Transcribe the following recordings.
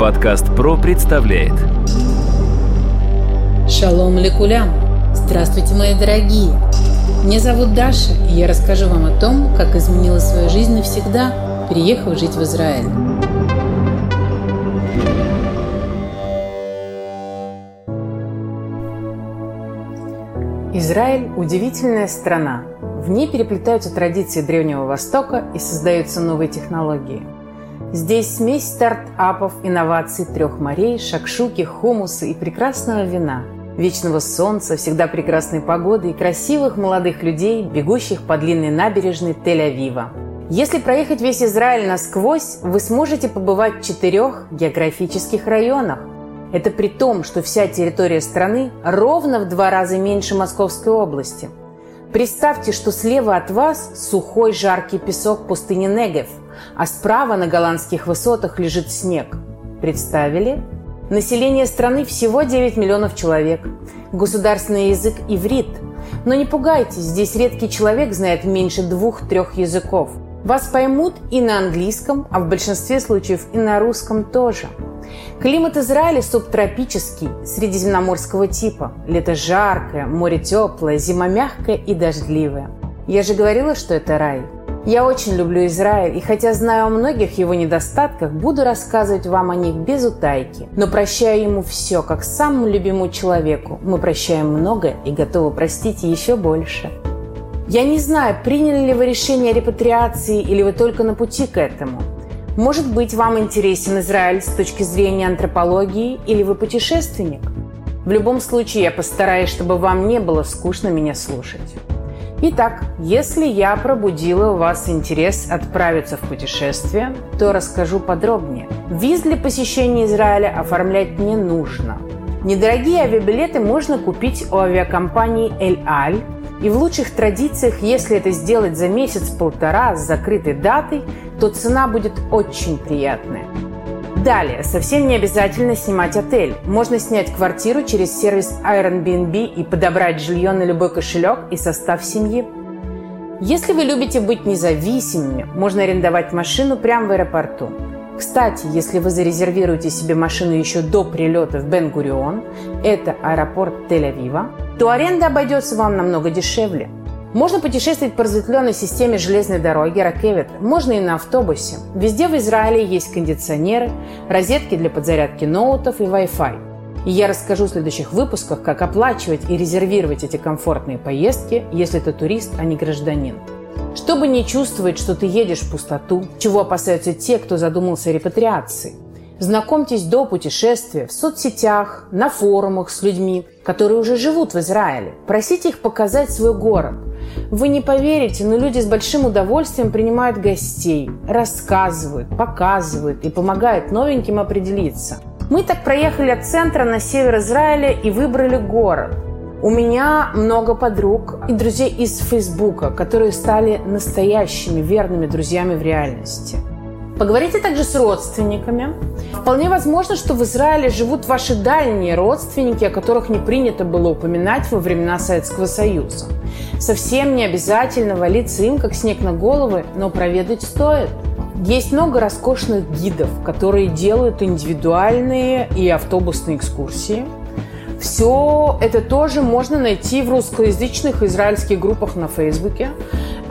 Подкаст ПРО представляет Шалом лекулям! Здравствуйте, мои дорогие! Меня зовут Даша, и я расскажу вам о том, как изменила свою жизнь навсегда, переехав жить в Израиль. Израиль – удивительная страна. В ней переплетаются традиции Древнего Востока и создаются новые технологии. Здесь смесь стартапов, инноваций трех морей, шакшуки, хумуса и прекрасного вина, вечного солнца, всегда прекрасной погоды и красивых молодых людей, бегущих по длинной набережной Тель-Авива. Если проехать весь Израиль насквозь, вы сможете побывать в четырех географических районах – это при том, что вся территория страны ровно в два раза меньше Московской области. Представьте, что слева от вас сухой жаркий песок пустыни Негев, а справа на голландских высотах лежит снег. Представили? Население страны всего 9 миллионов человек. Государственный язык – иврит. Но не пугайтесь, здесь редкий человек знает меньше двух-трех языков. Вас поймут и на английском, а в большинстве случаев и на русском тоже – Климат Израиля субтропический, средиземноморского типа. Лето жаркое, море теплое, зима мягкая и дождливая. Я же говорила, что это рай. Я очень люблю Израиль, и хотя знаю о многих его недостатках, буду рассказывать вам о них без утайки. Но прощаю ему все, как самому любимому человеку. Мы прощаем много и готовы простить еще больше. Я не знаю, приняли ли вы решение о репатриации или вы только на пути к этому. Может быть, вам интересен Израиль с точки зрения антропологии или вы путешественник? В любом случае, я постараюсь, чтобы вам не было скучно меня слушать. Итак, если я пробудила у вас интерес отправиться в путешествие, то расскажу подробнее. Виз для посещения Израиля оформлять не нужно. Недорогие авиабилеты можно купить у авиакомпании «Эль Аль», и в лучших традициях, если это сделать за месяц-полтора с закрытой датой, то цена будет очень приятная. Далее, совсем не обязательно снимать отель. Можно снять квартиру через сервис Airbnb и подобрать жилье на любой кошелек и состав семьи. Если вы любите быть независимыми, можно арендовать машину прямо в аэропорту. Кстати, если вы зарезервируете себе машину еще до прилета в Бен-Гурион, это аэропорт Тель-Авива, то аренда обойдется вам намного дешевле. Можно путешествовать по разветвленной системе железной дороги Ракевит, можно и на автобусе. Везде в Израиле есть кондиционеры, розетки для подзарядки ноутов и Wi-Fi. И я расскажу в следующих выпусках, как оплачивать и резервировать эти комфортные поездки, если ты турист, а не гражданин. Чтобы не чувствовать, что ты едешь в пустоту, чего опасаются те, кто задумался о репатриации. Знакомьтесь до путешествия в соцсетях, на форумах с людьми, которые уже живут в Израиле. Просите их показать свой город. Вы не поверите, но люди с большим удовольствием принимают гостей, рассказывают, показывают и помогают новеньким определиться. Мы так проехали от центра на север Израиля и выбрали город – у меня много подруг и друзей из Фейсбука, которые стали настоящими верными друзьями в реальности. Поговорите также с родственниками. Вполне возможно, что в Израиле живут ваши дальние родственники, о которых не принято было упоминать во времена Советского Союза. Совсем не обязательно валиться им, как снег на головы, но проведать стоит. Есть много роскошных гидов, которые делают индивидуальные и автобусные экскурсии – все это тоже можно найти в русскоязычных израильских группах на Фейсбуке.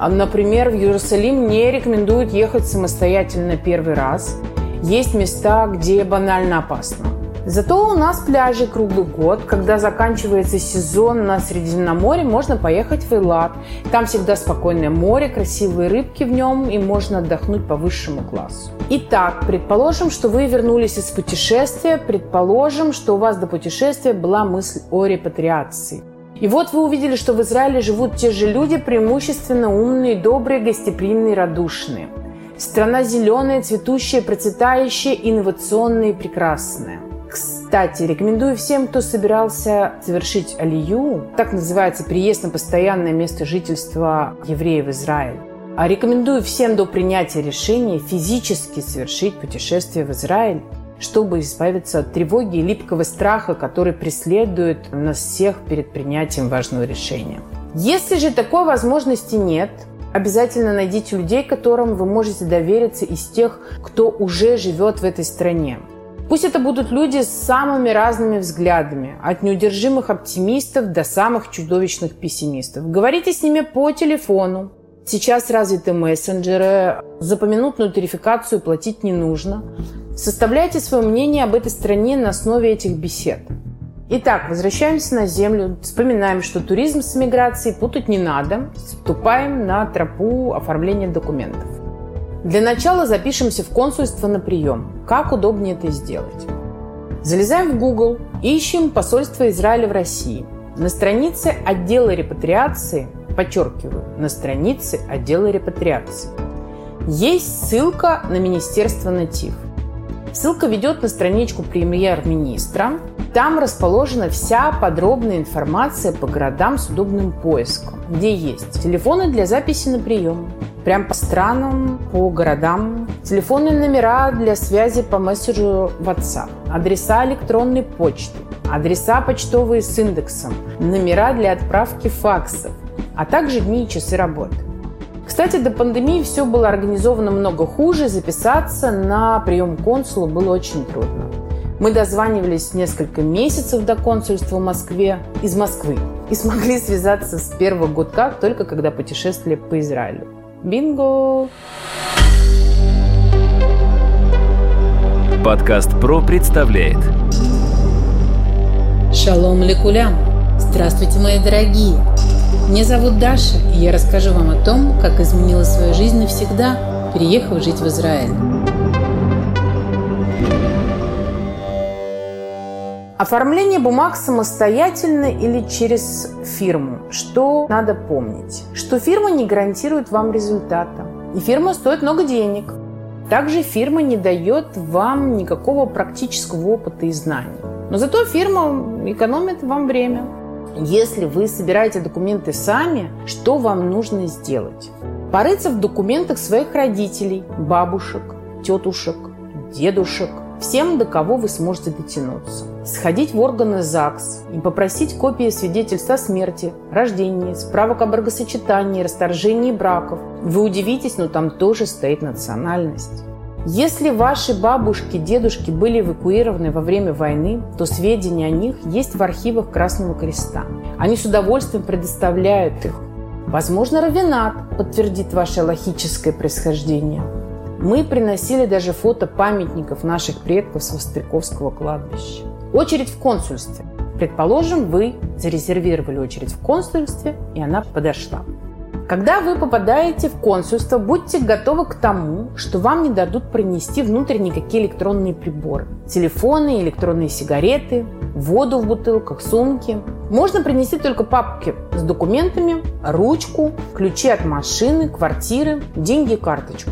Например, в Иерусалим не рекомендуют ехать самостоятельно первый раз. Есть места, где банально опасно. Зато у нас пляжи круглый год. Когда заканчивается сезон на Средиземноморье, можно поехать в Эйлат. Там всегда спокойное море, красивые рыбки в нем, и можно отдохнуть по высшему классу. Итак, предположим, что вы вернулись из путешествия, предположим, что у вас до путешествия была мысль о репатриации. И вот вы увидели, что в Израиле живут те же люди, преимущественно умные, добрые, гостеприимные, радушные. Страна зеленая, цветущая, процветающая, инновационная и прекрасная. Кстати, рекомендую всем, кто собирался совершить алию, так называется приезд на постоянное место жительства евреев в Израиль. А рекомендую всем до принятия решения физически совершить путешествие в Израиль, чтобы избавиться от тревоги и липкого страха, который преследует нас всех перед принятием важного решения. Если же такой возможности нет, обязательно найдите людей, которым вы можете довериться из тех, кто уже живет в этой стране. Пусть это будут люди с самыми разными взглядами, от неудержимых оптимистов до самых чудовищных пессимистов. Говорите с ними по телефону. Сейчас развиты мессенджеры, за поминутную тарификацию платить не нужно. Составляйте свое мнение об этой стране на основе этих бесед. Итак, возвращаемся на Землю, вспоминаем, что туризм с миграцией путать не надо, вступаем на тропу оформления документов. Для начала запишемся в консульство на прием. Как удобнее это сделать? Залезаем в Google, ищем посольство Израиля в России. На странице отдела репатриации, подчеркиваю, на странице отдела репатриации, есть ссылка на Министерство Натив. Ссылка ведет на страничку премьер-министра, там расположена вся подробная информация по городам с удобным поиском, где есть телефоны для записи на прием, прям по странам, по городам, телефонные номера для связи по мессенджеру WhatsApp, адреса электронной почты, адреса почтовые с индексом, номера для отправки факсов, а также дни и часы работы. Кстати, до пандемии все было организовано много хуже, записаться на прием консула было очень трудно. Мы дозванивались несколько месяцев до консульства в Москве, из Москвы, и смогли связаться с первого гудка только когда путешествовали по Израилю. Бинго! Подкаст ПРО представляет Шалом лекулям! Здравствуйте, мои дорогие! Меня зовут Даша, и я расскажу вам о том, как изменила свою жизнь навсегда, переехав жить в Израиль. Оформление бумаг самостоятельно или через фирму. Что надо помнить? Что фирма не гарантирует вам результата. И фирма стоит много денег. Также фирма не дает вам никакого практического опыта и знаний. Но зато фирма экономит вам время. Если вы собираете документы сами, что вам нужно сделать? Порыться в документах своих родителей, бабушек, тетушек, дедушек – всем, до кого вы сможете дотянуться. Сходить в органы ЗАГС и попросить копии свидетельства о смерти, рождении, справок о бракосочетании, расторжении браков. Вы удивитесь, но там тоже стоит национальность. Если ваши бабушки, дедушки были эвакуированы во время войны, то сведения о них есть в архивах Красного Креста. Они с удовольствием предоставляют их. Возможно, Равенат подтвердит ваше логическое происхождение. Мы приносили даже фото памятников наших предков с Востряковского кладбища. Очередь в консульстве. Предположим, вы зарезервировали очередь в консульстве, и она подошла. Когда вы попадаете в консульство, будьте готовы к тому, что вам не дадут принести внутрь никакие электронные приборы. Телефоны, электронные сигареты, воду в бутылках, сумки. Можно принести только папки с документами, ручку, ключи от машины, квартиры, деньги и карточку.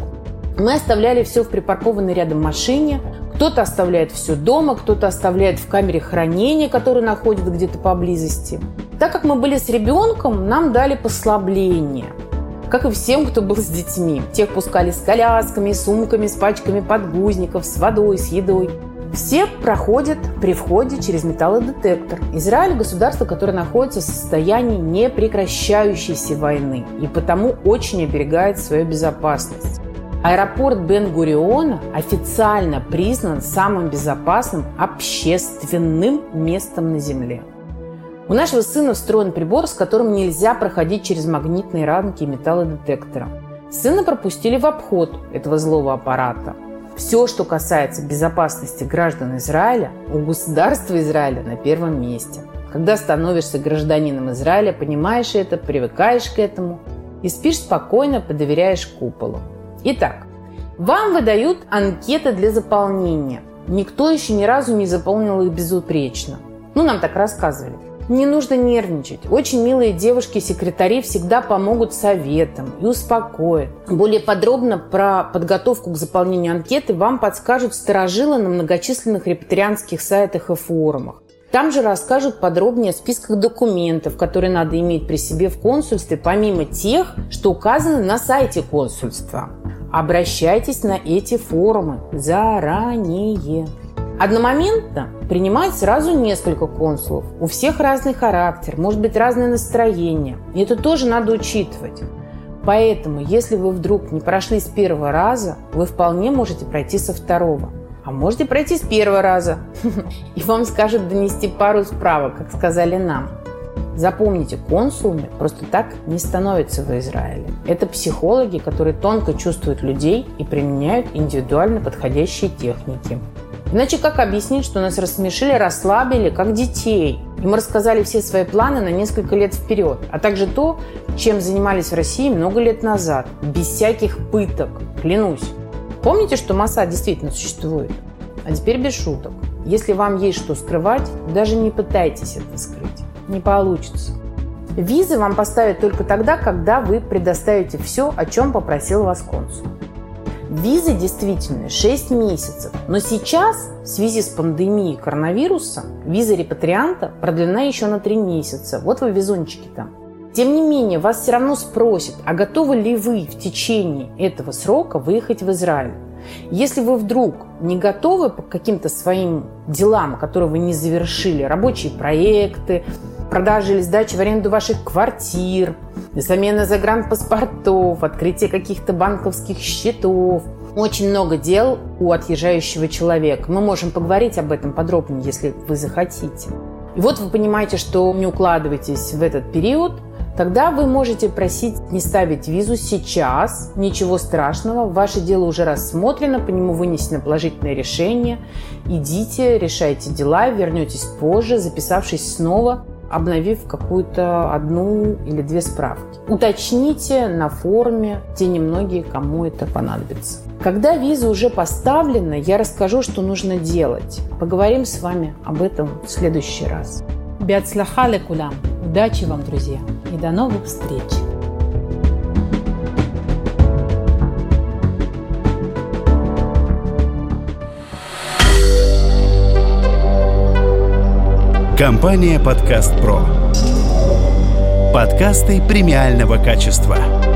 Мы оставляли все в припаркованной рядом машине. Кто-то оставляет все дома, кто-то оставляет в камере хранения, которая находится где-то поблизости. Так как мы были с ребенком, нам дали послабление. Как и всем, кто был с детьми. Тех пускали с колясками, сумками, с пачками подгузников, с водой, с едой. Все проходят при входе через металлодетектор. Израиль – государство, которое находится в состоянии непрекращающейся войны и потому очень оберегает свою безопасность. Аэропорт Бен-Гуриона официально признан самым безопасным общественным местом на Земле. У нашего сына встроен прибор, с которым нельзя проходить через магнитные рамки и металлодетектора. Сына пропустили в обход этого злого аппарата. Все, что касается безопасности граждан Израиля, у государства Израиля на первом месте. Когда становишься гражданином Израиля, понимаешь это, привыкаешь к этому и спишь спокойно, подоверяешь куполу. Итак, вам выдают анкеты для заполнения. Никто еще ни разу не заполнил их безупречно. Ну, нам так рассказывали. Не нужно нервничать. Очень милые девушки-секретари всегда помогут советом и успокоят. Более подробно про подготовку к заполнению анкеты вам подскажут сторожилы на многочисленных репатрианских сайтах и форумах. Там же расскажут подробнее о списках документов, которые надо иметь при себе в консульстве, помимо тех, что указаны на сайте консульства. Обращайтесь на эти форумы заранее. Одномоментно принимать сразу несколько консулов. У всех разный характер, может быть разное настроение. И это тоже надо учитывать. Поэтому, если вы вдруг не прошли с первого раза, вы вполне можете пройти со второго. а можете пройти с первого раза. И вам скажут донести пару справок, как сказали нам. Запомните, консулами просто так не становятся в Израиле. Это психологи, которые тонко чувствуют людей и применяют индивидуально подходящие техники. Иначе как объяснить, что нас рассмешили, расслабили, как детей? И мы рассказали все свои планы на несколько лет вперед, а также то, чем занимались в России много лет назад, без всяких пыток, клянусь. Помните, что масса действительно существует? А теперь без шуток. Если вам есть что скрывать, даже не пытайтесь это скрыть. Не получится. Визы вам поставят только тогда, когда вы предоставите все, о чем попросил вас консул. Визы действительно 6 месяцев, но сейчас в связи с пандемией коронавируса виза репатрианта продлена еще на 3 месяца. Вот вы везунчики там. Тем не менее, вас все равно спросят, а готовы ли вы в течение этого срока выехать в Израиль. Если вы вдруг не готовы по каким-то своим делам, которые вы не завершили, рабочие проекты, продажи или сдачи в аренду ваших квартир, замена загранпаспортов, открытие каких-то банковских счетов, очень много дел у отъезжающего человека. Мы можем поговорить об этом подробнее, если вы захотите. И вот вы понимаете, что не укладываетесь в этот период, Тогда вы можете просить не ставить визу сейчас, ничего страшного, ваше дело уже рассмотрено, по нему вынесено положительное решение. Идите, решайте дела, вернетесь позже, записавшись снова, обновив какую-то одну или две справки. Уточните на форуме те немногие, кому это понадобится. Когда виза уже поставлена, я расскажу, что нужно делать. Поговорим с вами об этом в следующий раз. Бяцлахале кулам! Удачи вам, друзья, и до новых встреч! Компания «Подкаст Про». Подкасты премиального качества.